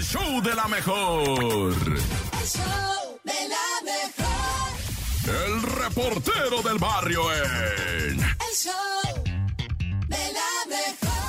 el show de la mejor. El show de la mejor. El reportero del barrio en... El show de la mejor.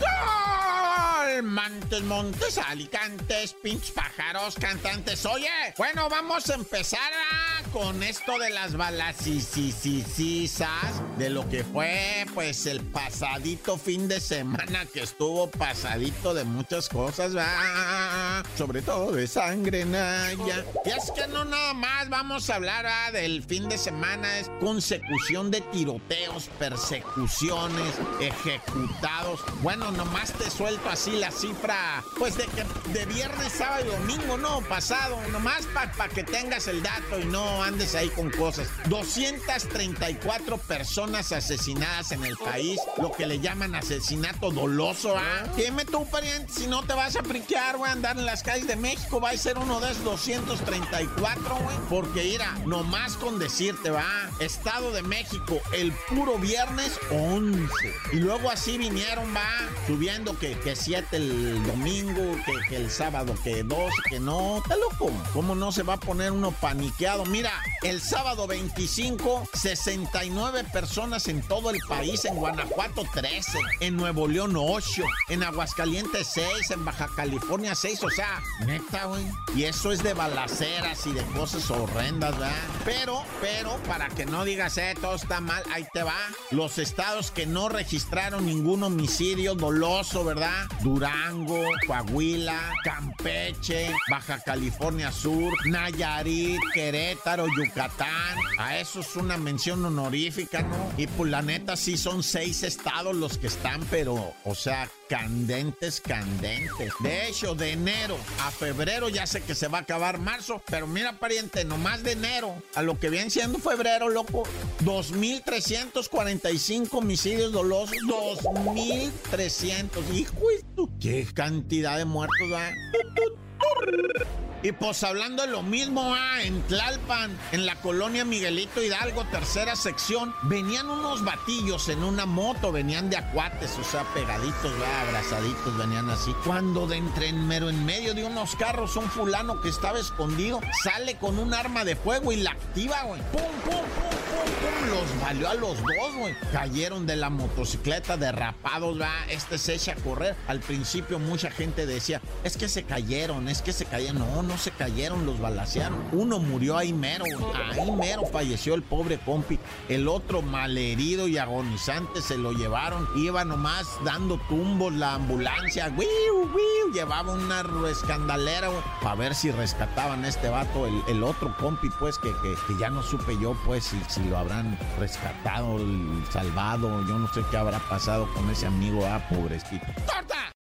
¡Gol! Montes, montes, alicantes, pinches pájaros, cantantes. Oye, bueno, vamos a empezar ah, con esto de las balacisisisisas, de lo que fue, pues, el pasadito fin de semana que estuvo pasadito de muchas cosas, ¿verdad? sobre todo de sangre, Naya. Y es que no nada más vamos a hablar del fin de semana, es consecución de tiroteos, persecuciones, ejecutados. Bueno, nomás te suelto así la cifra, pues de que de viernes, sábado y domingo, no, pasado, nomás para que tengas el dato y no andes ahí con cosas. 234 personas asesinadas en el país, lo que le llaman asesinato doloso, ¿ah? Dime tú, pariente, si no te vas a friquear, güey, andar en las calles de México, va a ser uno de esos 234, güey. Porque, mira, nomás con decirte, va, Estado de México, el puro viernes, 11. Y luego así vinieron, va, subiendo que, que 7 el domingo, que, que el sábado, que 2, que no. Está loco. ¿Cómo no se va a poner uno paniqueado? Mira, el sábado 25, 69 personas en todo el país, en Guanajuato 13, en Nuevo León 8, en Aguascalientes 6, en Baja California 6, o sea, neta, güey. Y eso es de balaceras y de cosas horrendas, ¿verdad? Pero, pero, para que no digas, eh, todo está mal, ahí te va. Los estados que no registraron ningún homicidio doloso, ¿verdad? Durango, Coahuila, Campeche, Baja California Sur, Nayarit, Querétaro, Yucatán. A eso es una mención honorífica, ¿no? Y pues la neta sí son seis estados los que están, pero, o sea, candentes, candentes. De hecho, de enero a febrero ya sé que se va a acabar marzo, pero mira, pariente, nomás de enero a lo que viene siendo febrero, loco, 2.345 homicidios dolosos, 2.300. Hijo, qué cantidad de muertos, ¿verdad? Y pues hablando de lo mismo, ah, en Tlalpan, en la colonia Miguelito Hidalgo, tercera sección, venían unos batillos en una moto, venían de acuates, o sea, pegaditos, ¿verdad? abrazaditos, venían así. Cuando de entre en mero en medio de unos carros, un fulano que estaba escondido sale con un arma de fuego y la activa, güey. ¡Pum, pum, pum, pum, pum! Los valió a los dos, güey. Cayeron de la motocicleta derrapados, va. Este se echa a correr. Al principio mucha gente decía, es que se cayeron, es que se cayeron. No, no se cayeron, los balacearon. Uno murió ahí mero. Ahí mero falleció el pobre compi. El otro malherido y agonizante se lo llevaron. Iba nomás dando tumbos la ambulancia. ¡Wiu, wiu! Llevaba una escandalera, güey. Para ver si rescataban a este vato. El, el otro compi, pues, que, que, que ya no supe yo, pues, si, si lo habrán rescatado, salvado. Yo no sé qué habrá pasado con ese amigo, ah, pobrecito. ¡Corta!